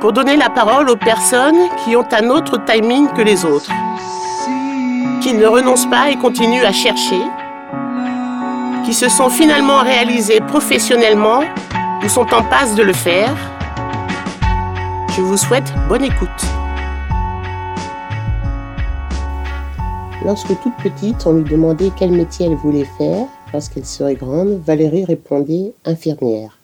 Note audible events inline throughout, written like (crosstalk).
pour donner la parole aux personnes qui ont un autre timing que les autres, qui ne renoncent pas et continuent à chercher, qui se sont finalement réalisées professionnellement ou sont en passe de le faire. Je vous souhaite bonne écoute. Lorsque toute petite, on lui demandait quel métier elle voulait faire lorsqu'elle serait grande, Valérie répondait infirmière.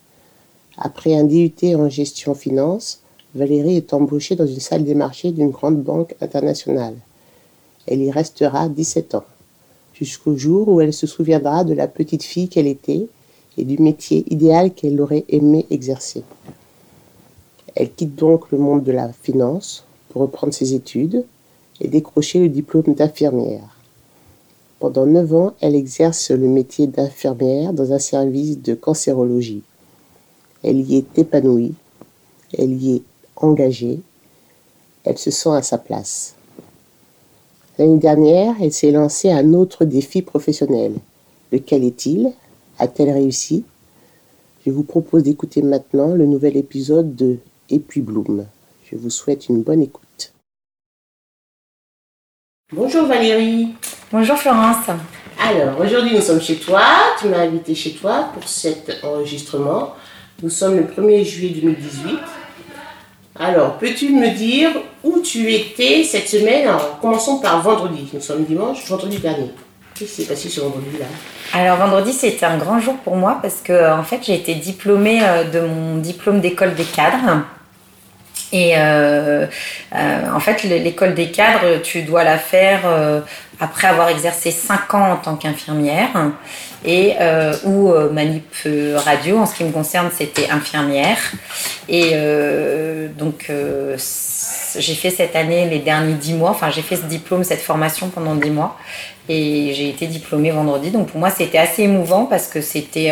Après un DUT en gestion finance, Valérie est embauchée dans une salle des marchés d'une grande banque internationale. Elle y restera 17 ans, jusqu'au jour où elle se souviendra de la petite fille qu'elle était et du métier idéal qu'elle aurait aimé exercer. Elle quitte donc le monde de la finance pour reprendre ses études et décrocher le diplôme d'infirmière. Pendant neuf ans, elle exerce le métier d'infirmière dans un service de cancérologie. Elle y est épanouie, elle y est engagée, elle se sent à sa place. L'année dernière, elle s'est lancée un autre défi professionnel. Lequel est-il? A-t-elle réussi? Je vous propose d'écouter maintenant le nouvel épisode de Et puis Bloom. Je vous souhaite une bonne écoute. Bonjour Valérie. Bonjour Florence. Alors, aujourd'hui nous sommes chez toi. Tu m'as invité chez toi pour cet enregistrement. Nous sommes le 1er juillet 2018. Alors, peux-tu me dire où tu étais cette semaine Alors, commençons par vendredi? Nous sommes dimanche, vendredi dernier. Qu'est-ce qui s'est passé ce vendredi-là? Alors vendredi c'était un grand jour pour moi parce que en fait j'ai été diplômée euh, de mon diplôme d'école des cadres. Et euh, euh, en fait, l'école des cadres, tu dois la faire après avoir exercé 5 ans en tant qu'infirmière et ou manip radio. En ce qui me concerne, c'était infirmière. Et donc, j'ai fait cette année les derniers 10 mois. Enfin, j'ai fait ce diplôme, cette formation pendant 10 mois. Et j'ai été diplômée vendredi. Donc, pour moi, c'était assez émouvant parce que c'était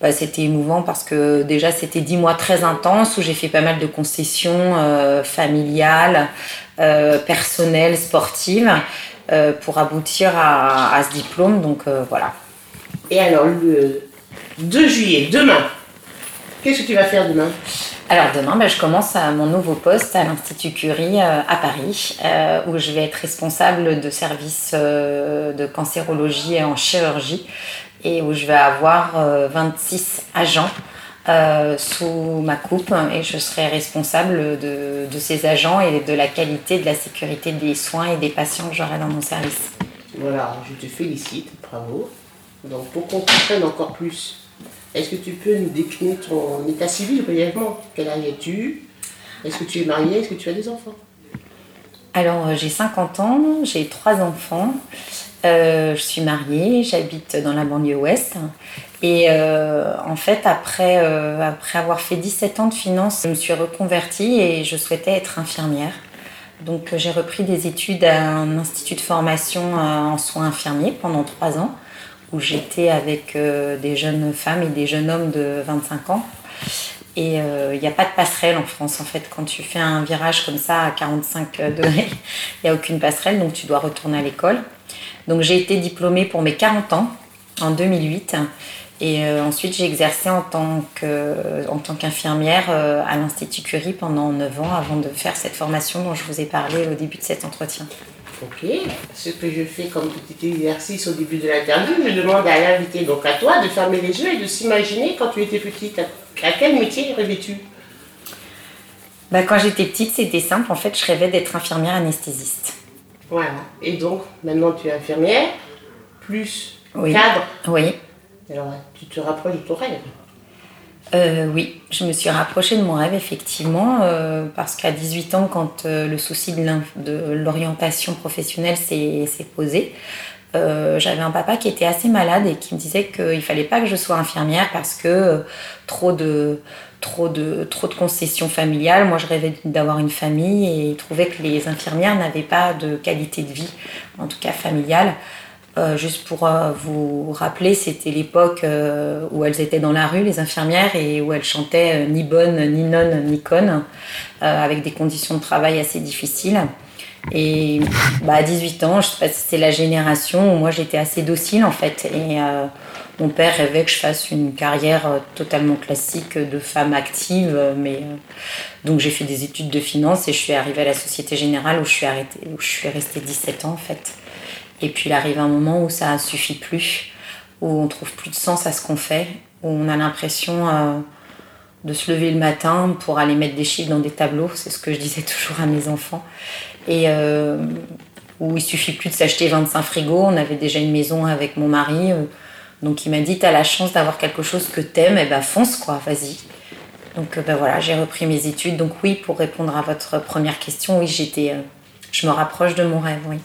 bah, c'était émouvant parce que déjà c'était dix mois très intenses où j'ai fait pas mal de concessions euh, familiales, euh, personnelles, sportives euh, pour aboutir à, à, ce diplôme. Donc voilà. Et alors le 2 juillet, demain, qu'est-ce que tu vas faire demain? Alors demain, bah, je commence à mon nouveau poste à l'Institut Curie à Paris, où je vais être responsable de service de cancérologie et en chirurgie et où je vais avoir 26 euh, agents euh, sous ma coupe et je serai responsable de, de, ces agents et de la qualité, de la sécurité des soins et des patients que j'aurai dans mon service. Voilà, je te félicite, bravo. Donc pour qu'on comprenne encore plus, est-ce que tu peux nous décliner ton état civil brièvement? Quel âge es-tu? Est-ce que tu es mariée Est-ce que tu as des enfants? Alors euh, j'ai 50 ans, j'ai trois enfants. Euh, je suis mariée, j'habite dans la banlieue ouest. Et euh, en fait, après, euh, après avoir fait 17 ans de finance, je me suis reconvertie et je souhaitais être infirmière. Donc j'ai repris des études à un institut de formation en soins infirmiers pendant trois ans, où j'étais avec des jeunes femmes et des jeunes hommes de 25 ans. Et il n'y a pas de passerelle en France, en fait. Quand tu fais un virage comme ça à 45 degrés, il n'y a aucune passerelle, donc tu dois retourner à l'école. Donc j'ai été diplômée pour mes 40 ans en 2008. Et euh, ensuite, j'ai exercé en tant qu'infirmière euh, à l'Institut Curie pendant 9 ans avant de faire cette formation dont je vous ai parlé au début de cet entretien. Ok, ce que je fais comme petit exercice au début de l'interview, je demande à l'invité, donc à toi, de fermer les yeux et de s'imaginer quand tu étais petite. À quel métier rêvais-tu? Bah, Quand j'étais petite, c'était simple. En fait, je rêvais d'être infirmière anesthésiste. Voilà. Et donc, maintenant, tu es infirmière, plus cadre. Oui. Alors, tu te rapproches de ton rêve. Euh, oui, je me suis rapprochée de mon rêve effectivement euh, parce qu'à 18 ans, quand euh, le souci de l'orientation professionnelle s'est posé, j'avais un papa qui était assez malade et qui me disait qu'il fallait pas que je sois infirmière parce que trop de trop de trop de concessions familiales. Moi, je rêvais d'avoir une famille et il trouvait que les infirmières n'avaient pas de qualité de vie, en tout cas familiale. Euh, juste pour euh, vous rappeler, c'était l'époque euh, où elles étaient dans la rue, les infirmières, et où elles chantaient ni bonne, ni nonne, ni conne, avec des conditions de travail assez difficiles. Et bah, à 18 ans, je sais pas la génération où moi j'étais assez docile en fait. Et mon père rêvait que je fasse une carrière totalement classique de femme active. Mais, donc j'ai fait des études de finance et je suis arrivée à la Société Générale où où je suis restée 17 ans en fait. Et puis il arrive un moment où ça suffit plus, où on trouve plus de sens à ce qu'on fait, où on a l'impression euh, de se lever le matin pour aller mettre des chiffres dans des tableaux, c'est ce que je disais (laughs) toujours à mes enfants, et euh, où il suffit plus de s'acheter 25 frigos, on avait déjà une maison avec mon mari, euh, donc il m'a dit t'as la chance d'avoir quelque chose que t'aimes, et ben fonce quoi, vas-y. Donc ben voilà, j'ai repris mes études, donc oui, pour répondre à votre première question, oui, j'étais, je me rapproche de mon rêve, oui.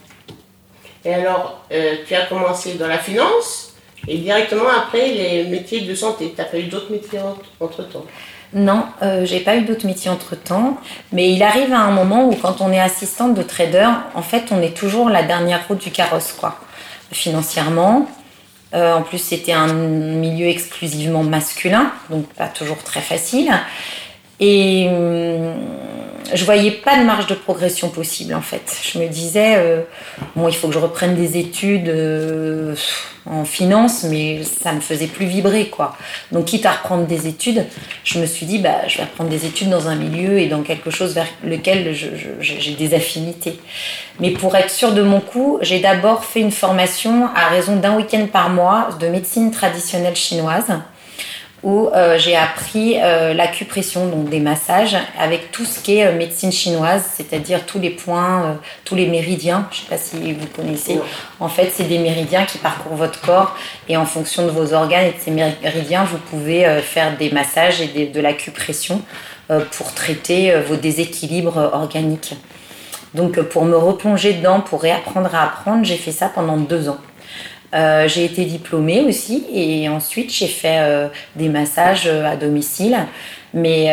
Et alors, euh, tu as commencé dans la finance et directement après les métiers de santé. Tu n'as pas eu d'autres métiers entre-temps? Non, euh, j'ai pas eu d'autres métiers entre temps, mais il arrive à un moment où quand on est assistante de trader, en fait, on est toujours la dernière roue du carrosse, quoi, financièrement. Euh, en plus, c'était un milieu exclusivement masculin, donc pas toujours très facile. Et hum, je voyais pas de marge de progression possible en fait. Je me disais, euh, bon, il faut que je reprenne des études euh, en finance, mais ça me faisait plus vibrer quoi. Donc, quitte à reprendre des études, je me suis dit, bah, je vais reprendre des études dans un milieu et dans quelque chose vers lequel j'ai des affinités. Mais pour être sûr de mon coup, j'ai d'abord fait une formation à raison d'un week-end par mois de médecine traditionnelle chinoise où euh, j'ai appris euh, l'acupression, donc des massages, avec tout ce qui est euh, médecine chinoise, c'est-à-dire tous les points, tous les méridiens. Je ne sais pas si vous connaissez. En fait, c'est des méridiens qui parcourent votre corps et en fonction de vos organes et de ces méridiens, vous pouvez faire des massages et de l'acupression pour traiter vos déséquilibres organiques. Donc, pour me replonger dedans, pour réapprendre à apprendre, j'ai fait ça pendant deux ans. Euh, j'ai été diplômée aussi et ensuite j'ai fait euh, des massages euh, à domicile. Mais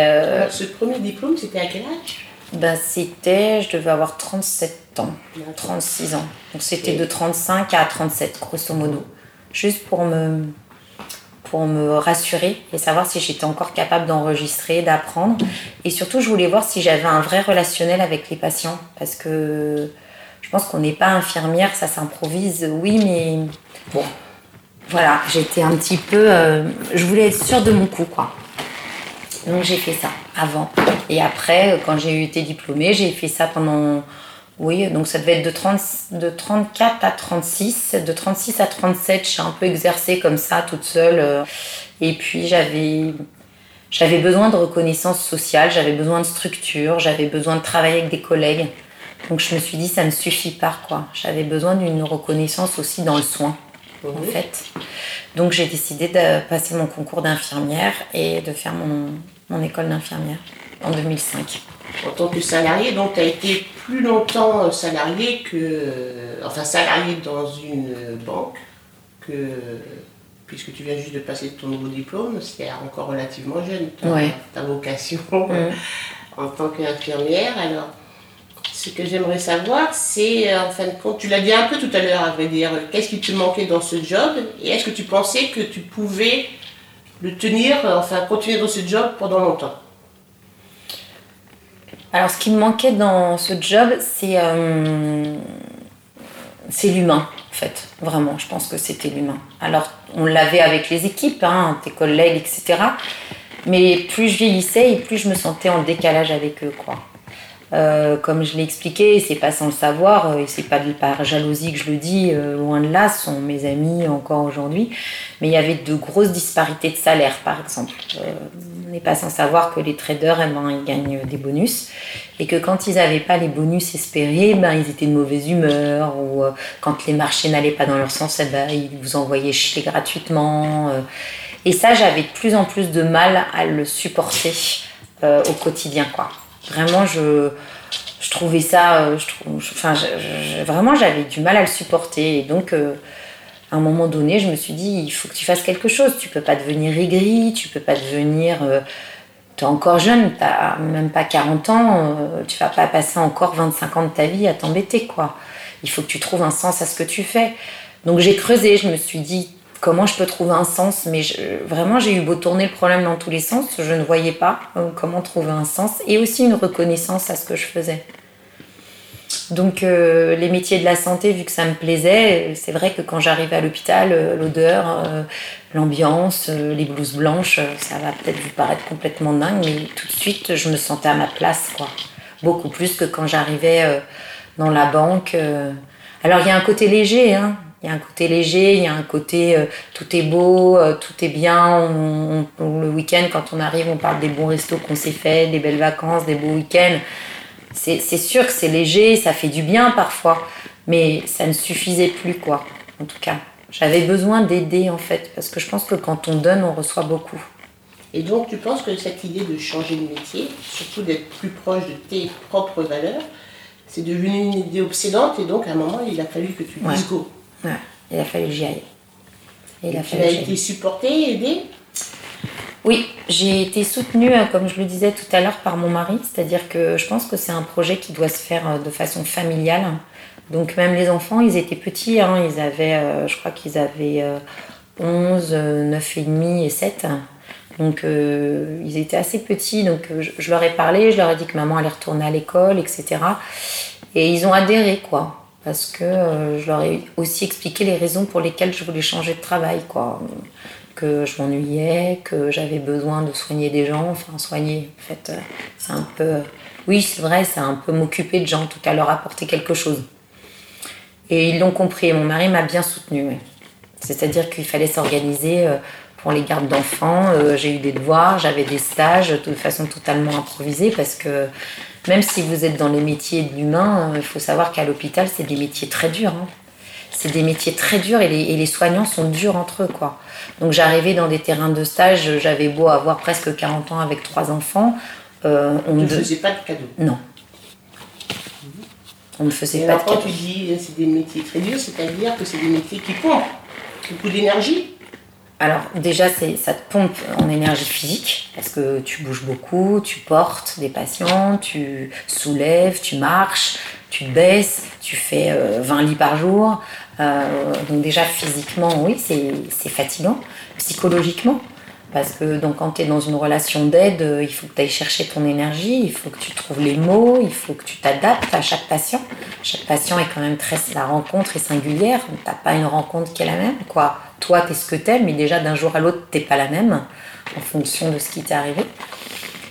ce premier diplôme, c'était à quel âge? ben, C'était, je devais avoir 37 ans, 36 ans. Donc c'était de 35 à 37, grosso modo. Juste pour me, pour me rassurer et savoir si j'étais encore capable d'enregistrer, d'apprendre. Et surtout, je voulais voir si j'avais un vrai relationnel avec les patients. Parce que je pense qu'on n'est pas infirmière, ça s'improvise, oui, mais bon, voilà, j'étais un petit peu. Euh, je voulais être sûre de mon coup, quoi. Donc j'ai fait ça avant. Et après, quand j'ai été diplômée, j'ai fait ça pendant. Oui, donc ça devait être de, 30, de 34 à 36. De 36 à 37, j'ai un peu exercé comme ça, toute seule. Euh. Et puis j'avais. J'avais besoin de reconnaissance sociale, j'avais besoin de structure, j'avais besoin de travailler avec des collègues. Donc je me suis dit, ça ne suffit pas, quoi. J'avais besoin d'une reconnaissance aussi dans le soin, en mhm. fait. Donc j'ai décidé de passer mon concours d'infirmière et de faire mon, mon école d'infirmière en 2005. En tant que salarié, donc tu as été plus longtemps salarié que. Enfin, salarié dans une banque que. Puisque tu viens juste de passer ton nouveau diplôme, c'était encore relativement jeune, ta, vocation mhm. en tant qu'infirmière. Alors, ce que j'aimerais savoir, c'est, euh, en fin de compte, tu l'as dit un peu tout à l'heure, à vrai dire, qu'est-ce qui te manquait dans ce job et est-ce que tu pensais que tu pouvais le tenir, euh, enfin, continuer dans ce job pendant longtemps? Alors, ce qui me manquait dans ce job, c'est euh, c'est l'humain, en fait, vraiment, je pense que c'était l'humain. Alors, on l'avait avec les équipes, hein, tes collègues, etc. Mais plus je vieillissais et plus je me sentais en décalage avec eux, quoi. Euh, comme je l'ai expliqué, c'est pas sans le savoir, et c'est pas par jalousie que je le dis, loin de là, ce sont mes amis encore aujourd'hui, mais il y avait de grosses disparités de salaire, par exemple. on n'est pas sans savoir que les traders, eh ben, ils gagnent des bonus, et que quand ils n'avaient pas les bonus espérés, ben, ils étaient de mauvaise humeur, ou quand les marchés n'allaient pas dans leur sens, eh ben, ils vous envoyaient chier gratuitement. et ça, j'avais de plus en plus de mal à le supporter au quotidien, quoi. Vraiment, je, je trouvais ça. Euh, je vraiment, j'avais du mal à le supporter. Et donc, euh, à un moment donné, je me suis dit il faut que tu fasses quelque chose. Tu peux pas devenir aigri, tu peux pas devenir. Euh, tu es encore jeune, tu même pas 40 ans, tu vas pas passer encore 25 ans de ta vie à t'embêter, quoi. Il faut que tu trouves un sens à ce que tu fais. Donc j'ai creusé, je me suis dit comment je peux trouver un sens. Mais vraiment, j'ai eu beau tourner le problème dans tous les sens, je ne voyais pas euh, comment trouver un sens et aussi une reconnaissance à ce que je faisais. Donc euh, les métiers de la santé, vu que ça me plaisait, c'est vrai que quand j'arrivais à l'hôpital, euh, l'odeur, l'ambiance, les blouses blanches, ça va peut-être vous paraître complètement dingue, mais tout de suite, je me sentais à ma place, quoi. Beaucoup plus que quand j'arrivais dans la banque. Alors il y a un côté léger, hein, il y a un côté léger, il y a un côté euh, tout est beau, euh, tout est bien. le week-end, quand on arrive, on parle des bons restos qu'on s'est fait, des belles vacances, des beaux week-ends. C'est sûr que c'est léger, ça fait du bien parfois, mais ça ne suffisait plus, quoi, en tout cas. J'avais besoin d'aider, en fait, parce que je pense que quand on donne, on reçoit beaucoup. Et donc, tu penses que cette idée de changer de métier, surtout d'être plus proche de tes propres valeurs, c'est devenu une idée obsédante et donc à un moment, il a fallu que tu dises go. Il a fallu que j'y aille. il a tu as été supportée, aidée? Oui, j'ai été soutenue, euh, comme je le disais tout à l'heure, par mon mari. C'est-à-dire que je pense que c'est un projet qui doit se faire euh, de façon familiale. Donc même les enfants, ils étaient petits. Hein. ils avaient, euh, je crois qu'ils avaient 11, 9 et demi et 7. Donc ils étaient assez petits. Donc je, leur ai parlé, je leur ai dit que maman allait retourner à l'école, etc. Et ils ont adhéré, quoi parce que euh, je leur ai aussi expliqué les raisons pour lesquelles je voulais changer de travail, quoi. Que je m'ennuyais, que j'avais besoin de soigner des gens, enfin soigner, en fait, euh, c'est un peu. Oui, c'est vrai, c'est un peu m'occuper de gens, en tout cas leur apporter quelque chose. Et ils l'ont compris, mon mari m'a bien soutenu. C'est-à-dire qu'il fallait s'organiser euh, pour les gardes d'enfants. J'ai eu des devoirs, j'avais des stages de façon totalement improvisée parce que même si vous êtes dans les métiers de l'humain, euh, il faut savoir qu'à l'hôpital, c'est des métiers très durs. Hein. C'est des métiers très durs et les, soignants sont durs entre eux. Quoi. Donc j'arrivais dans des terrains de stage, j'avais beau avoir presque 40 ans avec trois enfants. Euh, on ne faisait pas de cadeaux Non. On ne faisait pas de cadeaux. Quand tu dis c'est des métiers très durs, c'est-à-dire que c'est des métiers qui pompent beaucoup d'énergie alors déjà, ça te pompe en énergie physique parce que tu bouges beaucoup, tu portes des patients, tu soulèves, tu marches, tu baisses, tu fais 20 euh, lits par jour. Euh, donc déjà physiquement, oui, c'est fatigant. Psychologiquement, parce que donc, quand tu es dans une relation d'aide, euh, il faut que tu ailles chercher ton énergie, il faut que tu trouves les mots, il faut que tu t'adaptes à chaque patient. Chaque patient est quand même très... La rencontre est singulière, tu n'as pas une rencontre qui est la même. quoi toi, tu es ce que tu mais déjà d'un jour à l'autre, t'es pas la même en fonction de ce qui t'est arrivé.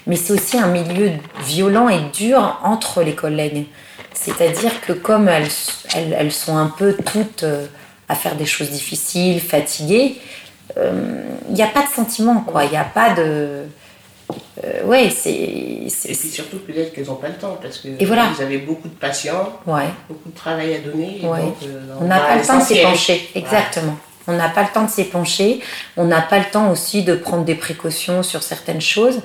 Mais c'est aussi un milieu violent et dur entre les collègues. C'est-à-dire que comme elles, elles, sont un peu toutes euh, à faire des choses difficiles, fatiguées, il euh, n'y a pas de sentiment, quoi. Il n'y a pas de... Euh, ouais, c'est. Et puis surtout, peut-être qu'elles n'ont pas le temps, parce que et voilà. vous avez beaucoup de patients, ouais. beaucoup de travail à donner. Donc, on n'a pas le temps de s'épancher, exactement. On n'a pas le temps de s'épancher, on n'a pas le temps aussi de prendre des précautions sur certaines choses.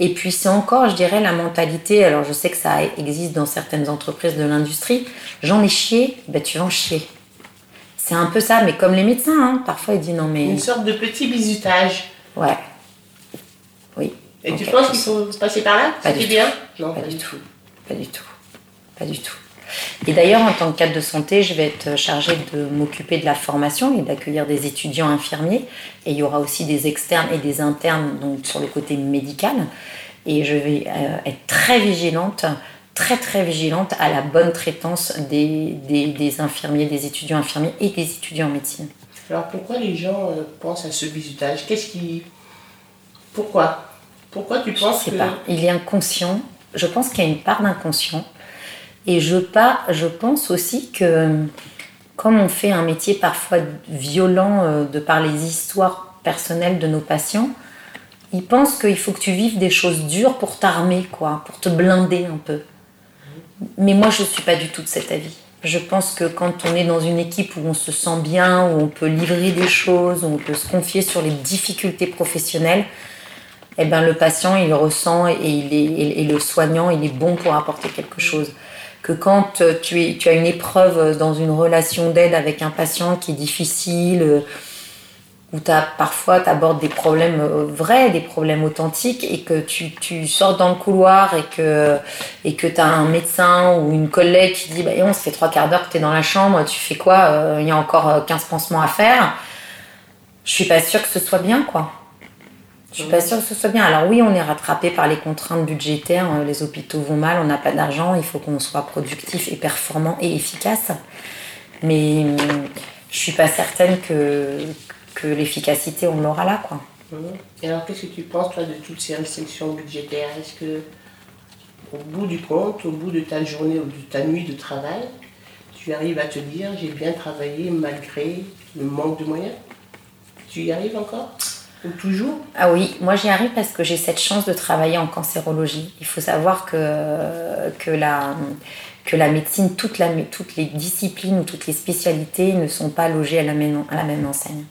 Et puis c'est encore, je dirais, la mentalité, alors je sais que ça existe dans certaines entreprises de l'industrie, j'en ai chié, ben tu vas en chier. C'est un peu ça, mais comme les médecins, hein, parfois ils disent non mais... Une sorte de petit bisutage. Ouais. Oui. Et tu penses qu'il faut se passer par là? Pas du bien? Non, pas, du tout. Pas du tout. Pas du tout. Et d'ailleurs, en tant que cadre de santé, je vais être chargée de m'occuper de la formation et d'accueillir des étudiants infirmiers. Et il y aura aussi des externes et des internes donc sur le côté médical. Et je vais euh, être très vigilante, très très vigilante à la bonne traitance des, des, infirmiers, des étudiants infirmiers et des étudiants en médecine. Alors pourquoi les gens euh, pensent à ce visitage Qu'est-ce qui... Pourquoi? Pourquoi tu penses Je sais pas. Il est inconscient je pense qu'il y a une part d'inconscient. Et je, pas, je pense aussi que comme on fait un métier parfois violent euh, de par les histoires personnelles de nos patients, ils pensent qu'il faut que tu vives des choses dures pour t'armer, quoi, pour te blinder un peu. Mais moi, je ne suis pas du tout de cet avis. Je pense que quand on est dans une équipe où on se sent bien, où on peut livrer des choses, où on peut se confier sur les difficultés professionnelles, eh ben, le patient, il ressent et, il est, le soignant, il est bon pour apporter quelque chose. Que quand es, tu as une épreuve dans une relation d'aide avec un patient qui est difficile, où as, parfois tu abordes des problèmes euh, vrais, des problèmes authentiques, et que tu, tu sors dans le couloir et que et que tu as un médecin ou une collègue qui dit bah, on se fait trois quarts d'heure que tu es dans la chambre, tu fais quoi euh, Il y a encore 15 euh, pansements à faire? Je suis pas sûre que ce soit bien, quoi. Je suis pas sûre que ce soit bien. Alors oui, on est rattrapé par les contraintes budgétaires, les hôpitaux vont mal, on n'a pas d'argent, il faut qu'on soit productif et performant et efficace. Mais je suis pas certaine que, que l'efficacité, on l'aura là. Quoi. Et alors, qu'est-ce que tu penses, toi, de toutes ces restrictions budgétaires? Est-ce que, au bout du compte, au bout de ta journée ou de ta nuit de travail, tu arrives à te dire j'ai bien travaillé malgré le manque de moyens? Tu y arrives encore? Ou toujours? Ah oui, moi j'y arrive parce que j'ai cette chance de travailler en cancérologie. Il faut savoir que, que la que la médecine, toute la, toutes les disciplines ou toutes les spécialités ne sont pas logées à la même, à la même enseigne.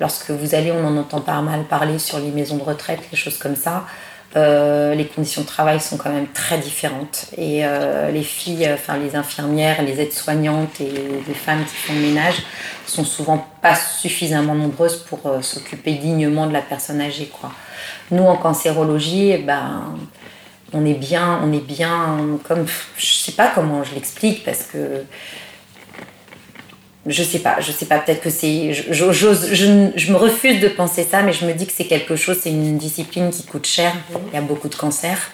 Lorsque vous allez, on en entend pas mal parler sur les maisons de retraite, les choses comme ça. Euh, les conditions de travail sont quand même très différentes. Et euh, les filles, enfin les infirmières, les aides-soignantes et les femmes qui font le ménage sont souvent pas suffisamment nombreuses pour euh, s'occuper dignement de la personne âgée. Nous, en cancérologie, eh ben, on est bien, on est bien, comme, je sais pas comment je l'explique parce que je sais pas, je sais pas, peut-être que c'est. Je, je, me refuse de penser ça, mais je me dis que c'est quelque chose, c'est une discipline qui coûte cher. Il y a beaucoup de cancers.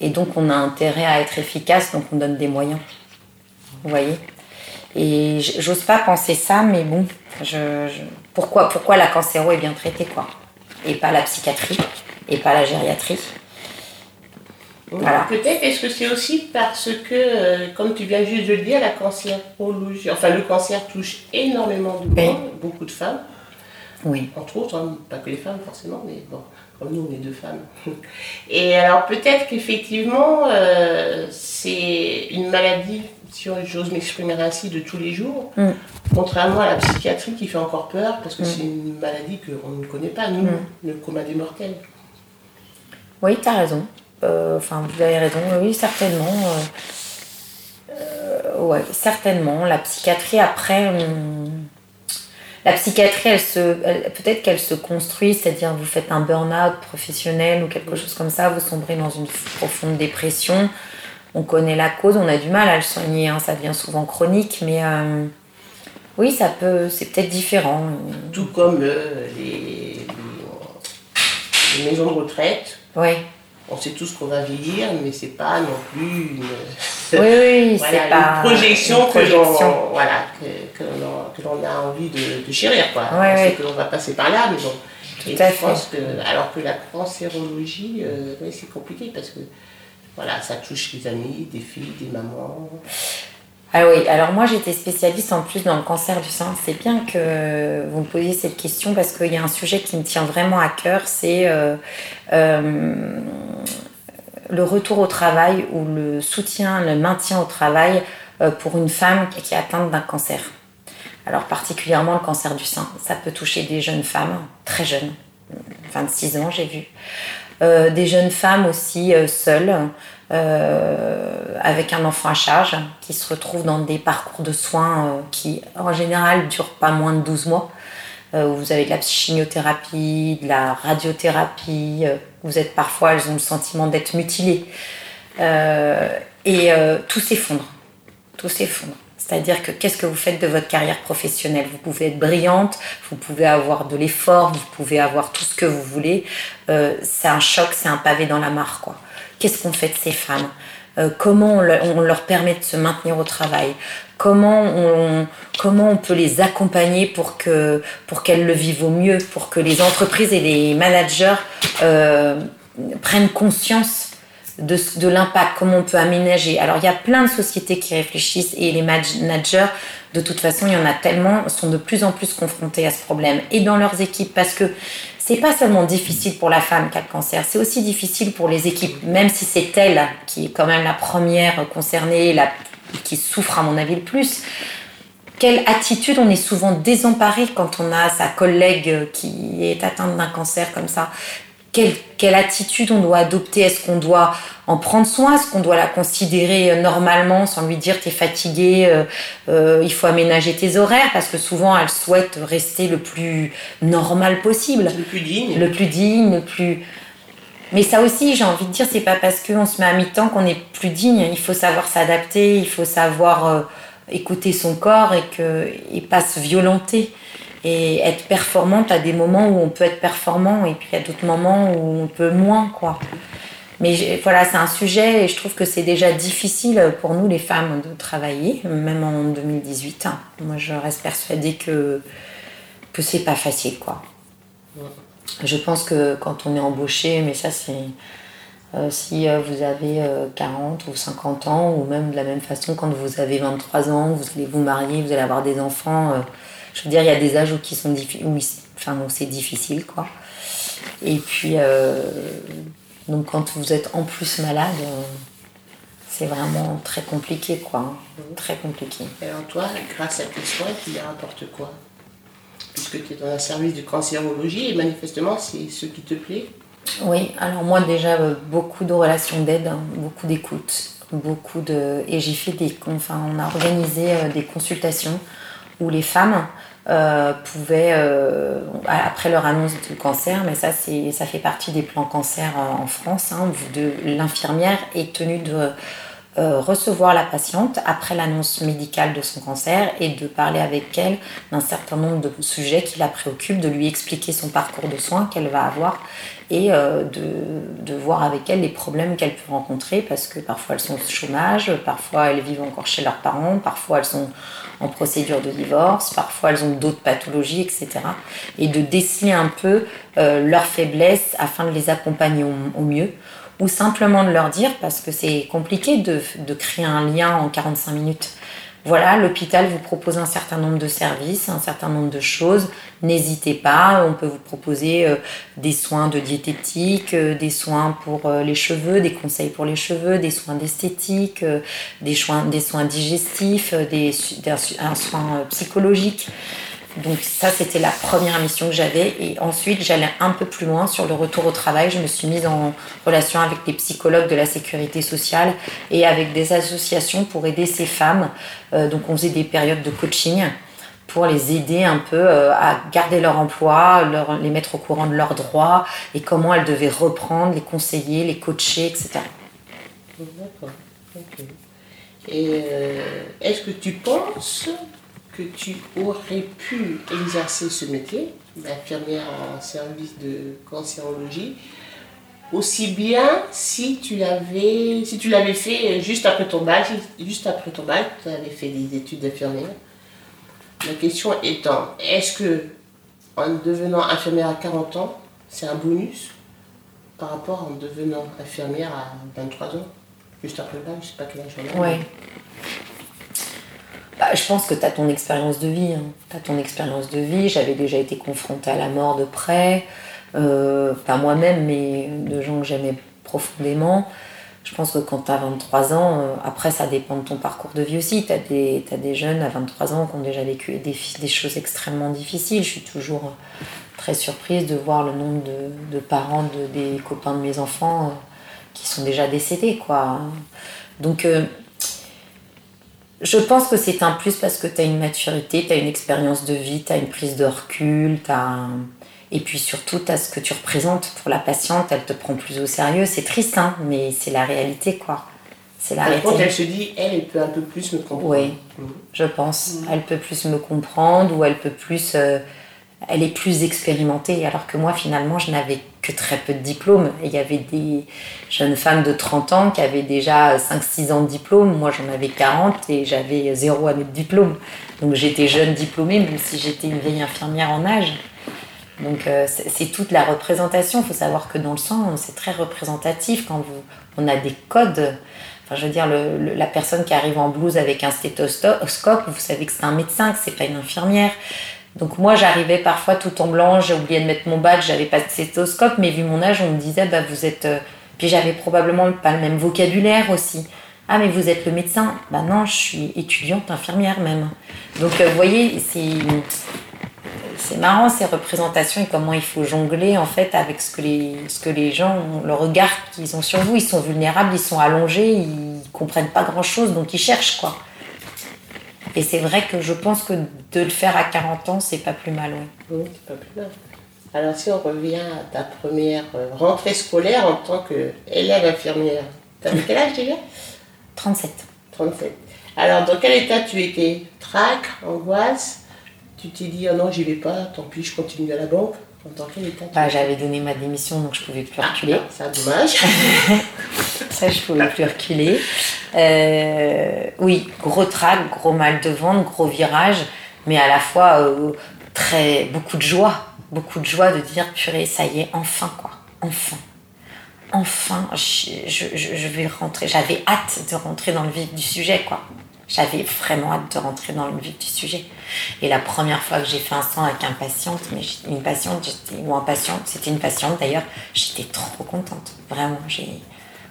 Et donc, on a intérêt à être efficace, donc on donne des moyens. Vous voyez? Et j'ose pas penser ça, mais bon, je, pourquoi, pourquoi la cancéro est bien traitée, quoi? Et pas la psychiatrie, et pas la gériatrie Peut-être est-ce que c'est aussi parce que, euh, comme tu viens juste de le dire, la cancérologie, enfin le cancer touche énormément de gens, beaucoup de femmes. Oui. Entre autres, hein, pas que les femmes forcément, mais bon, comme nous on est deux femmes. (laughs) Et alors peut-être qu'effectivement euh, c'est une maladie, si j'ose m'exprimer ainsi, de tous les jours, mm. contrairement à la psychiatrie qui fait encore peur parce que mm. c'est une maladie qu'on ne connaît pas, nous, mm. le coma des mortels. Oui, tu as raison. Euh, enfin, vous avez raison, oui, certainement. Euh, euh, ouais, certainement. La psychiatrie, après, la psychiatrie, elle se, peut-être qu'elle se construit, c'est-à-dire vous faites un burn-out professionnel ou quelque chose comme ça, vous sombrez dans une profonde dépression. On connaît la cause, on a du mal à le soigner, hein, ça devient souvent chronique, mais oui, ça peut, c'est peut-être différent. Tout comme les, les, maisons de retraite. Oui on sait tous qu'on va vieillir, mais c'est pas non plus une, oui, oui, (laughs) c'est pas projection, que l'on voilà, que, que l'on a envie de, de chérir. Quoi. Oui, on sait que l'on va passer par là, mais bon. Tout à fait. Pense que, alors que la cancérologie, euh, c'est compliqué parce que voilà, ça touche les amis, des filles, des mamans. Ah oui, alors moi j'étais spécialiste en plus dans le cancer du sein. C'est bien que vous me posiez cette question parce qu'il y a un sujet qui me tient vraiment à cœur, c'est euh, euh, le retour au travail ou le soutien, le maintien au travail euh, pour une femme qui est atteinte d'un cancer. Alors particulièrement le cancer du sein. Ça peut toucher des jeunes femmes, très jeunes, 26 ans j'ai vu. des jeunes femmes aussi seules, euh, avec un enfant à charge qui se retrouve dans des parcours de soins euh, qui en général durent pas moins de 12 mois. Euh, où vous avez de la chimiothérapie, de la radiothérapie, vous êtes parfois, elles ont le sentiment d'être mutilées. et tout s'effondre. Tout s'effondre. C'est-à-dire que qu'est-ce que vous faites de votre carrière professionnelle? Vous pouvez être brillante, vous pouvez avoir de l'effort, vous pouvez avoir tout ce que vous voulez. c'est un choc, c'est un pavé dans la mare, quoi. Qu'est-ce qu'on fait de ces femmes? Euh, Comment on, leur permet de se maintenir au travail? Comment on, comment on peut les accompagner pour que pour qu'elles le vivent au mieux, pour que les entreprises et les managers euh, prennent conscience de, de l'impact, comment on peut aménager? Alors il y a plein de sociétés qui réfléchissent et les managers, de toute façon, il y en a tellement, sont de plus en plus confrontés à ce problème. Et dans leurs équipes parce que c'est pas seulement difficile pour la femme qui a le cancer, c'est aussi difficile pour les équipes, même si c'est elle qui est quand même la première concernée, qui souffre à mon avis le plus. Quelle attitude? On est souvent désemparé quand on a sa collègue qui est atteinte d'un cancer comme ça quelle, attitude on doit adopter? Est-ce qu'on doit en prendre soin? Est-ce qu'on doit la considérer euh, normalement sans lui dire t'es fatigué, euh, euh, il faut aménager tes horaires? Parce que souvent elle souhaite rester le plus normal possible. Le plus digne. Le plus digne, le plus... Mais ça aussi, j'ai envie de dire, c'est pas parce qu'on se met à mi-temps qu'on est plus digne. Il faut savoir s'adapter, il faut savoir écouter son corps et, que, et pas se violenter et être performante à des moments où on peut être performant et puis à d'autres moments où on peut moins quoi. Mais voilà, c'est un sujet et je trouve que c'est déjà difficile pour nous les femmes de travailler, même en 2018. Hein. Moi, je reste persuadée que que c'est pas facile quoi. Je pense que quand on est embauché, mais ça c'est euh, si euh, vous avez 40 euh, ou 50 ans, ou même de la même façon quand vous avez 23 ans, vous allez vous marier, vous allez avoir des enfants je veux dire, il y a des âges où, qui sont où, enfin, c'est difficile, quoi. Et puis, euh, donc quand vous êtes en plus malade, euh, c'est vraiment très compliqué, quoi. Très compliqué. Et alors toi, grâce à tes soins, tu y rapportes quoi? Puisque tu es dans un service de cancérologie et manifestement, c'est ce qui te plaît? Oui, alors moi déjà, euh, beaucoup de relations d'aide, hein, beaucoup d'écoute, beaucoup de... Et j'ai fait des... Enfin, on a organisé des consultations où les femmes euh, pouvaient, euh, après leur annonce du cancer, mais ça, ça fait partie des plans cancer en, France, hein, l'infirmière est tenue de euh, recevoir la patiente après l'annonce médicale de son cancer et de parler avec elle d'un certain nombre de sujets qui la préoccupent, de lui expliquer son parcours de soins qu'elle va avoir et de, de, voir avec elle les problèmes qu'elle peut rencontrer parce que parfois elles sont au chômage, parfois elles vivent encore chez leurs parents, parfois elles sont en procédure de divorce, parfois elles ont d'autres pathologies, etc. Et de déceler un peu euh, leurs faiblesses afin de les accompagner au, mieux, ou simplement de leur dire, parce que c'est compliqué de, de créer un lien en 45 minutes, voilà, l'hôpital vous propose un certain nombre de services, un certain nombre de choses. N'hésitez pas, on peut vous proposer euh, des soins de diététique, euh, des soins pour euh, les cheveux, des conseils pour les cheveux, des soins d'esthétique, des, soins, des soins digestifs, des, un soin psychologique. Donc ça, c'était la première mission que j'avais. Et ensuite, j'allais un peu plus loin sur le retour au travail. Je me suis mise en relation avec des psychologues de la sécurité sociale et avec des associations pour aider ces femmes. Euh, donc on faisait des périodes de coaching pour les aider un peu euh, à garder leur emploi, leur, les mettre au courant de leurs droits et comment elles devaient reprendre, les conseiller, les coacher, etc. D'accord. Et euh, est-ce que tu penses que tu aurais pu exercer ce métier d'infirmière en service de cancérologie aussi bien si tu l'avais si tu l'avais fait juste après ton bac juste après ton bac tu avais fait des études d'infirmière. La question étant est-ce que en devenant infirmière à 40 ans c'est un bonus par rapport en devenant infirmière à 23 ans juste après le bac je sais pas quel âge on a bah, je pense que tu as ton expérience de vie. Hein. Ton expérience de vie. J'avais déjà été confrontée à la mort de près. Euh, pas moi-même, mais de gens que j'aimais profondément. Je pense que quand tu as 23 ans, euh, après ça dépend de ton parcours de vie aussi. Tu as, des jeunes à 23 ans qui ont déjà vécu des, choses extrêmement difficiles. Je suis toujours très surprise de voir le nombre de, parents de, des copains de mes enfants euh, qui sont déjà décédés. Quoi. Donc je pense que c'est un plus parce que tu as une maturité, tu as une expérience de vie, tu as une prise de recul, as et puis surtout, tu as ce que tu représentes pour la patiente, elle te prend plus au sérieux. C'est triste, hein, mais c'est la réalité, quoi. C'est la réalité. elle se dit, elle, elle peut un peu plus me comprendre. Oui, mm. je pense. Mm. Elle peut plus me comprendre ou elle peut plus. Euh, elle est plus expérimentée, alors que moi, finalement, je n'avais que très peu de diplômes. il y avait des jeunes femmes de 30 ans qui avaient déjà 5-6 ans de diplôme. Moi, j'en avais 40 et j'avais zéro année de diplôme. Donc, j'étais jeune diplômée, même si j'étais une vieille infirmière en âge. Donc euh, c'est toute la représentation. Il faut savoir que dans le sang, c'est très représentatif quand vous, on a des codes. Enfin, je veux dire, la personne qui arrive en blouse avec un stéthoscope, vous savez que c'est un médecin, que c'est pas une infirmière. Donc moi, j'arrivais parfois tout en blanc, j'ai oublié de mettre mon badge, j'avais pas de stéthoscope, mais vu mon âge, on me disait, bah vous êtes... Euh, puis j'avais probablement pas le même vocabulaire aussi. Ah, mais vous êtes le médecin Bah non, je suis étudiante infirmière même. Donc euh, vous voyez, c'est c'est marrant ces représentations et comment il faut jongler en fait avec ce que les, ce que les gens le regard qu'ils ont sur vous. Ils sont vulnérables, ils sont allongés, ils comprennent pas grand chose donc ils cherchent quoi. Et c'est vrai que je pense que de le faire à 40 ans, c'est pas plus mal. Oui, c'est pas plus mal. Alors si on revient à ta première euh, rentrée scolaire en tant qu'élève infirmière, t'avais quel âge déjà? 37. 37. Alors dans quel état tu étais? Trac, angoisse? Tu t'es dit, ah non, j'y vais pas, tant pis, je continue à la banque En bah, J'avais donné ma démission, donc je pouvais plus ah, reculer. c'est un dommage. (laughs) ça, je pouvais plus reculer. Euh, oui, gros trac, gros mal de ventre, gros virage, mais à la fois euh, très, beaucoup de joie. Beaucoup de joie de dire, purée, ça y est, enfin, quoi. Enfin enfin, je, je, je, vais rentrer. J'avais hâte de rentrer dans le vif du sujet, quoi. J'avais vraiment hâte de rentrer dans le vif du sujet. Et la première fois que j'ai fait un sang avec un patiente, mais une patiente, ou un patient, c'était une patiente d'ailleurs, j'étais trop contente. Vraiment, j'ai.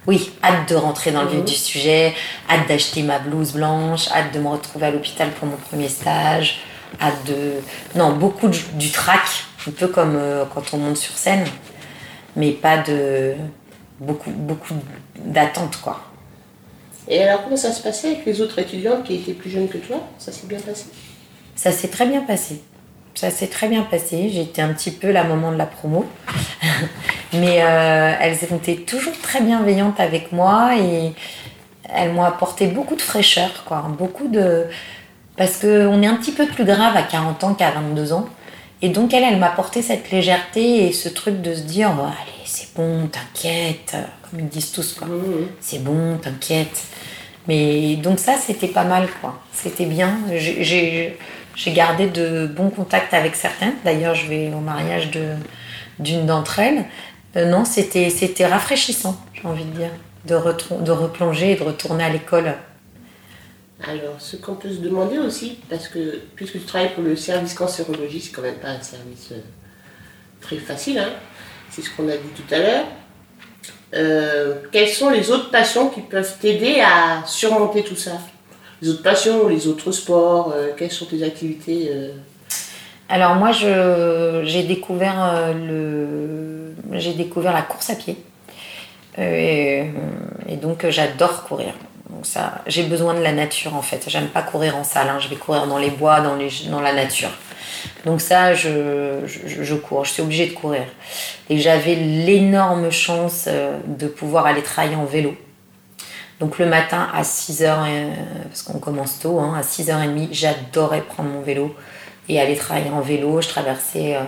Oui, hâte de rentrer dans le vif mhm. du sujet, hâte d'acheter ma blouse blanche, hâte de me retrouver à l'hôpital pour mon premier stage, hâte de. Non, beaucoup du trac, un peu comme euh, quand on monte sur scène, mais pas de. Beaucoup, beaucoup d'attente, quoi. Et alors, comment ça se passait avec les autres étudiantes qui étaient plus jeunes que toi? Ça s'est bien passé? Ça s'est très bien passé. Ça s'est très bien passé. J'étais un petit peu la maman de la promo. (laughs) Mais euh, elles étaient toujours très bienveillantes avec moi et elles m'ont apporté beaucoup de fraîcheur, quoi. Beaucoup de. Parce qu'on est un petit peu plus grave à 40 ans qu'à 22 ans. Et donc, elle, elle m'a apporté cette légèreté et ce truc de se dire oh, Allez, c'est bon, t'inquiète, comme ils disent tous, quoi. Mmh. C'est bon, t'inquiète. Mais donc ça, c'était pas mal, quoi. C'était bien. J'ai gardé de bons contacts avec certaines. D'ailleurs, je vais au mariage d'une d'entre elles. Euh, non, c'était rafraîchissant, j'ai envie de dire, de, de replonger et de retourner à l'école. Alors, ce qu'on peut se demander aussi, parce que puisque tu travailles pour le service cancérologie, c'est quand même pas un service euh, très facile, hein. C'est ce qu'on a dit tout à l'heure. Euh, quelles sont les autres passions qui peuvent t'aider à surmonter tout ça? Les autres passions, les autres sports, euh, quelles sont tes activités euh? Alors moi, j'ai découvert, découvert la course à pied. Et, donc j'adore courir. J'ai besoin de la nature en fait. J'aime pas courir en salle. Hein. Je vais courir dans les bois, dans la nature. Donc ça, je, je, cours, je suis obligée de courir. Et j'avais l'énorme chance euh, de pouvoir aller travailler en vélo. Donc le matin à 6h, euh, parce qu'on commence tôt, hein, à 6h30, j'adorais prendre mon vélo et aller travailler en vélo. Je traversais euh,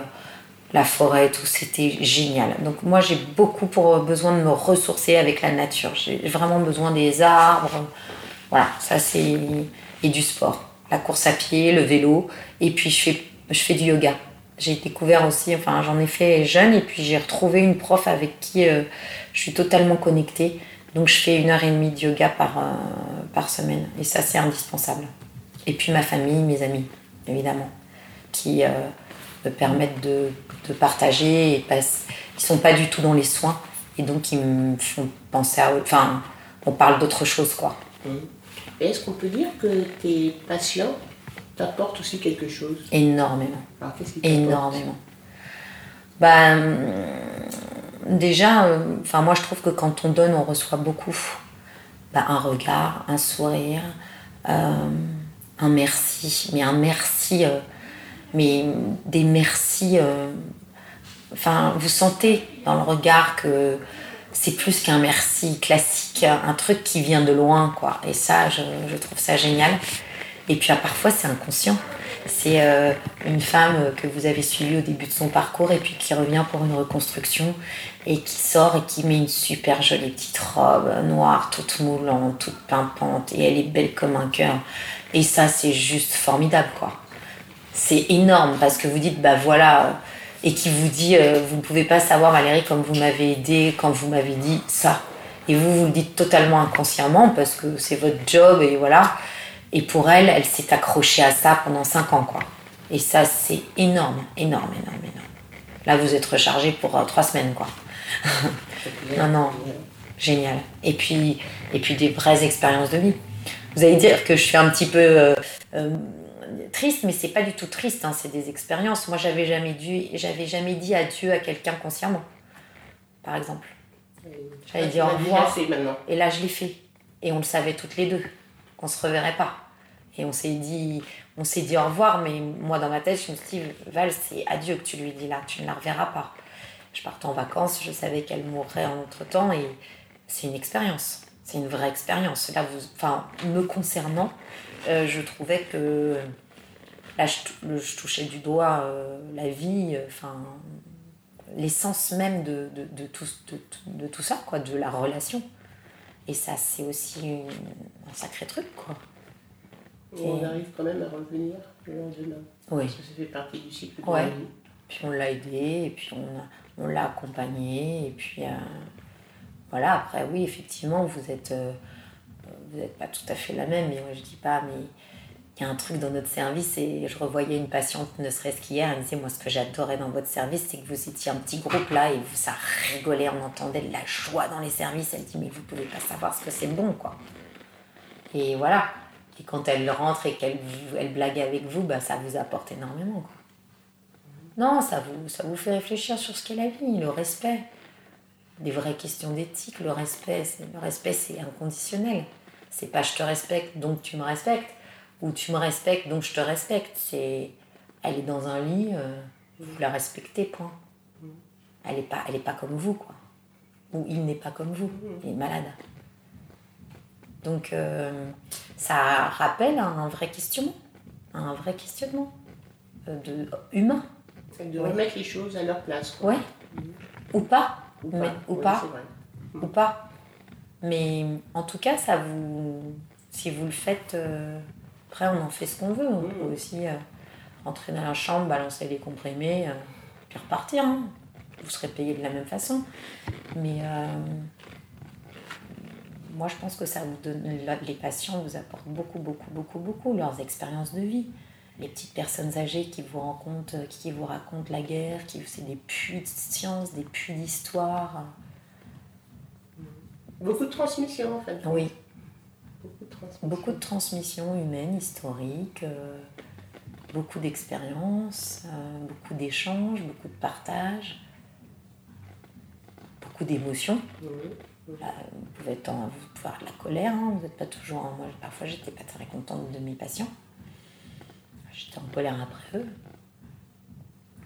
la forêt tout, c'était génial. Donc moi j'ai beaucoup pour besoin de me ressourcer avec la nature. J'ai vraiment besoin des arbres. Voilà, ça c'est... Et du sport. La course à pied, le vélo. Et puis je fais je fais du yoga. J'ai découvert aussi, enfin j'en ai fait jeune et puis j'ai retrouvé une prof avec qui euh, je suis totalement connectée. Donc je fais une heure et demie de yoga par, euh, par semaine et ça c'est indispensable. Et puis ma famille, mes amis, évidemment, qui euh, permettent de, de partager et pas, qui sont pas du tout dans les soins et donc qui me font penser à... Enfin, on parle d'autre chose quoi. Est-ce qu'on peut dire que tes patients t'apporte aussi quelque chose? Énormément. Énormément. Ben, déjà, euh, enfin moi je trouve que quand on donne, on reçoit beaucoup. Ben, un regard, un sourire, euh, un merci, mais un merci, euh, mais des merci. Enfin, vous sentez dans le regard que c'est plus qu'un merci classique, un truc qui vient de loin, quoi. Et ça, je, je trouve ça génial. Et puis ah, parfois c'est inconscient. C'est euh, une femme que vous avez suivie au début de son parcours et puis qui revient pour une reconstruction et qui sort et qui met une super jolie petite robe noire, toute moulante, toute pimpante et elle est belle comme un cœur. Et ça c'est juste formidable quoi. C'est énorme parce que vous dites bah voilà, et qui vous dit euh, Vous ne pouvez pas savoir, Valérie, comme vous m'avez aidé, quand vous m'avez dit ça. Et vous, vous le dites totalement inconsciemment parce que c'est votre job et voilà. Et pour elle, elle s'est accrochée à ça pendant 5 ans, quoi. Et ça, c'est énorme, énorme, énorme, énorme. Là, vous êtes rechargé pour 3 semaines, quoi. (laughs) non, non, génial. Et puis, et puis des vraies expériences de vie. Vous allez dire que je suis un petit peu euh, euh, triste, mais c'est pas du tout triste, hein, c'est des expériences. Moi, j'avais jamais dû, j'avais jamais dit adieu à quelqu'un consciemment, par exemple. J'avais dit au revoir. Et là, je l'ai fait. Et on le savait toutes les deux, qu'on se reverrait pas. Et on s'est dit, on s'est dit au revoir, mais moi dans ma tête, je me suis dit, Val, c'est adieu que tu lui dis là, tu ne la reverras pas. Je partais en vacances, je savais qu'elle mourrait en autre temps et c'est une expérience. C'est une vraie expérience. Là, vous, enfin, me concernant, euh, je trouvais que là, je, touchais du doigt euh, la vie, euh, enfin, l'essence même de, de, de, tout, de, tout ça, quoi, de la relation. Et ça, c'est aussi un sacré truc, quoi. on arrive quand même à revenir le lendemain. Oui. Parce que ça fait partie du cycle de ouais. la vie. Puis on l'a aidé, et puis on, on l'a accompagné, et puis voilà, après, oui, effectivement, vous êtes. Euh, vous n'êtes pas tout à fait la même, mais moi je dis pas, mais il y a un truc dans notre service et je revoyais une patiente, ne serait-ce qu'hier, elle me disait, moi ce que j'adorais dans votre service, c'est que vous étiez un petit groupe là et ça rigolait, on entendait de la joie dans les services, elle dit, mais vous pouvez pas savoir ce que c'est bon, quoi. Et voilà, et quand elle rentre et qu'elle elle blague avec vous, bah, ça vous apporte énormément, quoi. Non, ça vous, ça vous fait réfléchir sur ce qu'est la vie, le respect des vraies questions d'éthique. Le respect, le respect, c'est inconditionnel. C'est pas je te respecte donc tu me respectes ou tu me respectes donc je te respecte. C'est elle est dans un lit, euh, vous la respectez point. Elle est pas, elle est pas comme vous quoi. Ou il n'est pas comme vous, il est malade. Donc euh, ça rappelle un vrai questionnement, un vrai questionnement euh, de humain. De remettre les choses à leur place. Quoi. Ouais. Ou pas. Ou pas. ou, pas ou pas. Mais en tout cas, ça vous, si vous le faites, euh, après on en fait ce qu'on veut. On peut mmh. aussi euh, entrer dans la chambre, balancer les comprimés, euh, puis repartir. Hein. Vous serez payé de la même façon. Mais moi, je pense que ça vous donne, les patients vous apportent beaucoup, beaucoup, beaucoup, beaucoup leurs expériences de vie les petites personnes âgées qui vous racontent, qui vous racontent la guerre, qui c'est des puits de science, des puits d'histoire. Beaucoup de transmission en fait. Oui. Beaucoup de transmission, beaucoup de transmission humaine, historique, euh, beaucoup d'expériences, euh, beaucoup d'échanges, beaucoup de partage, beaucoup d'émotions. vous pouvez être en, vous pouvez avoir de la colère, hein, vous n'êtes pas toujours. moi, parfois, j'étais pas très contente de mes patients. J'étais en colère après eux.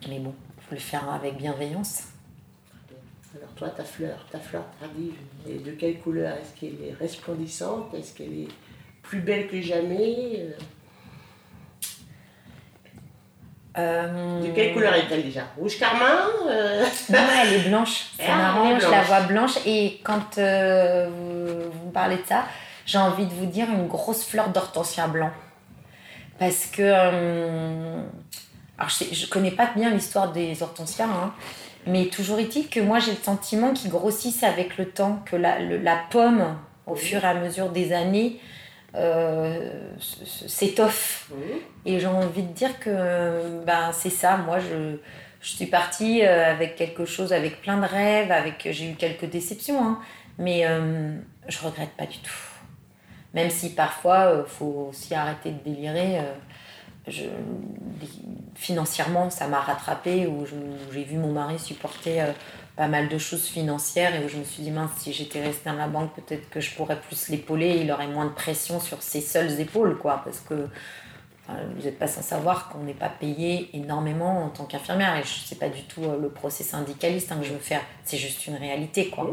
Mais bon, il faut le faire avec bienveillance. Toi, ta fleur, ta fleur tardive, est de quelle couleur Est-ce qu'elle est resplendissante Est-ce qu'elle est plus belle que jamais euh, De quelle couleur est-elle déjà? Rouge carmin euh? Non, elle est blanche. (laughs) C'est ah, marrant, je la vois blanche. Et quand euh, vous, vous, parlez de ça, j'ai envie de vous dire une grosse fleur d'hortensia blanc. Parce que. Euh, alors, je, ne connais pas bien l'histoire des hortensias, hein, mais toujours est-il que moi, j'ai le sentiment qu'ils grossissent avec le temps, que la, la pomme, au fur et à mesure des années, euh, s'étoffe. Et j'ai envie de dire que ben, c'est ça. Moi, je, je suis partie euh, avec quelque chose, avec plein de rêves, avec j'ai eu quelques déceptions, hein, mais euh, je regrette pas du tout. Même si parfois, il euh, faut aussi arrêter de délirer. Euh, financièrement, ça m'a rattrapé, où j'ai vu mon mari supporter euh, pas mal de choses financières et où je me suis dit, mince, si j'étais restée dans la banque, peut-être que je pourrais plus l'épauler, il aurait moins de pression sur ses seules épaules, quoi, parce que vous n'êtes pas sans savoir qu'on n'est pas payé énormément en tant qu'infirmière et je sais pas du tout le procès syndicaliste hein, que je veux faire, c'est juste une réalité, quoi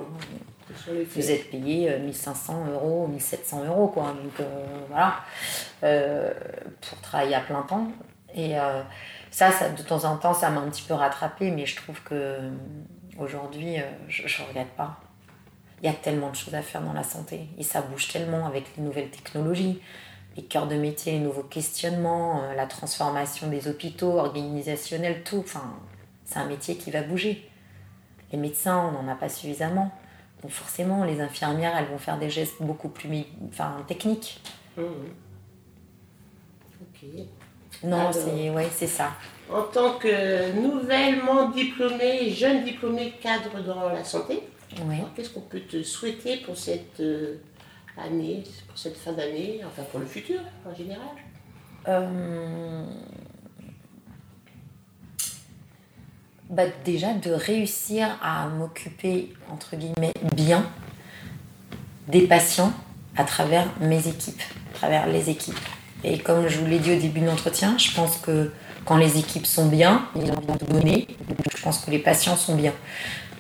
vous êtes payé 1500 euh, euros, 1700 euros, quoi. Donc euh, voilà, euh, pour travailler à plein temps. Et ça, ça, de temps en temps, ça m'a un petit peu rattrapé, mais je trouve que aujourd'hui, je ne regrette pas. Il y a tellement de choses à faire dans la santé et ça bouge tellement avec les nouvelles technologies, les cœurs de métier, les nouveaux questionnements, la transformation des hôpitaux, organisationnels, tout. Enfin, C'est un métier qui va bouger. Les médecins, on n'en a pas suffisamment. Donc forcément, les infirmières, elles vont faire des gestes beaucoup plus enfin, techniques. Mmh. Ok. Non, c'est ouais, c'est ça. En tant que nouvellement diplômé, jeune diplômé cadre dans la santé, qu'est-ce qu'on peut te souhaiter pour cette euh, année, pour cette fin d'année, enfin pour le futur en général? Euh, bah, Déjà de réussir à m'occuper, entre guillemets, bien des patients à travers mes équipes, à travers les équipes. Et comme je vous l'ai dit au début de l'entretien, je pense que quand les équipes sont bien, il ont envie de donner. Je pense que les patients sont bien.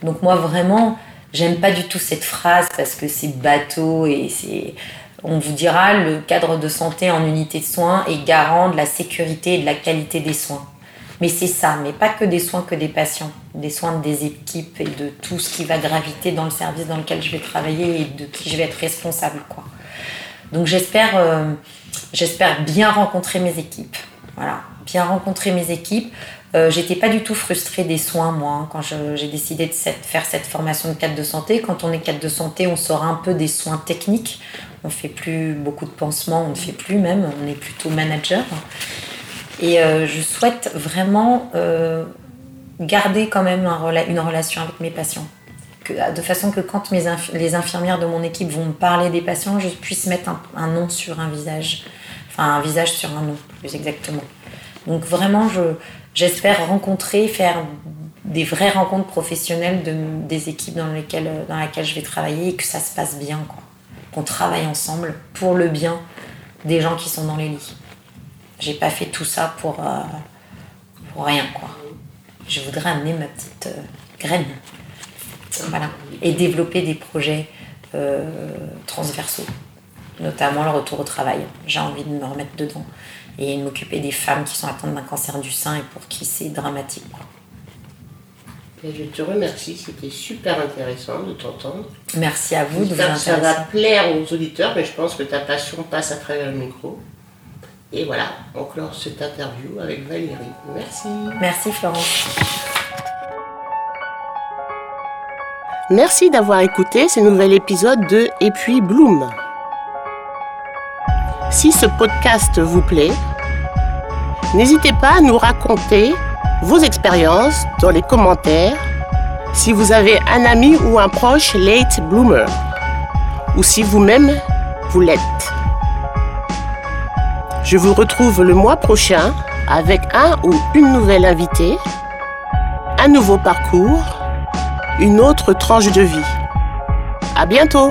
Donc moi vraiment, j'aime pas du tout cette phrase parce que c'est bateau et c'est on vous dira le cadre de santé en unité de soins est garant de la sécurité et de la qualité des soins. Mais c'est ça, mais pas que des soins que des patients, des soins des équipes et de tout ce qui va graviter dans le service dans lequel je vais travailler et de qui je vais être responsable quoi. Donc j'espère euh, j'espère bien rencontrer mes équipes. Voilà, bien rencontrer mes équipes. Euh, j'étais pas du tout frustrée des soins, moi, hein, quand j'ai décidé de faire cette formation de cadre de santé. Quand on est cadre de santé, on sort un peu des soins techniques. On fait plus beaucoup de pansements, on ne fait plus même, on est plutôt manager. Et euh, je souhaite vraiment euh, garder quand même une relation avec mes patients. de façon que quand mes les infirmières de mon équipe vont me parler des patients, je puisse mettre un nom sur un visage. Enfin, un visage sur un nom, plus exactement. Donc vraiment, j'espère rencontrer, faire des vraies rencontres professionnelles de, des équipes dans lesquelles, dans lesquelles je vais travailler et que ça se passe bien. Qu'on travaille ensemble pour le bien des gens qui sont dans les lits. J'ai pas fait tout ça pour, euh, pour rien, quoi. Je voudrais amener ma petite euh, graine. Voilà. Et développer des projets euh, transversaux notamment le retour au travail. J'ai envie de me remettre dedans et de m'occuper des femmes qui sont atteintes d'un cancer du sein et pour qui c'est dramatique. je te remercie, c'était super intéressant de t'entendre. Merci à vous de vous intéresser. Ça va plaire aux auditeurs, mais je pense que ta passion passe à travers le micro. Et voilà, on clore cette interview avec Valérie. Merci. Merci Florence. Merci d'avoir écouté ce nouvel épisode de Et puis Bloom. Si ce podcast vous plaît, n'hésitez pas à nous raconter vos expériences dans les commentaires si vous avez un ami ou un proche late bloomer ou si vous-même vous l'êtes. Je vous retrouve le mois prochain avec un ou une nouvelle invitée, un nouveau parcours, une autre tranche de vie. À bientôt!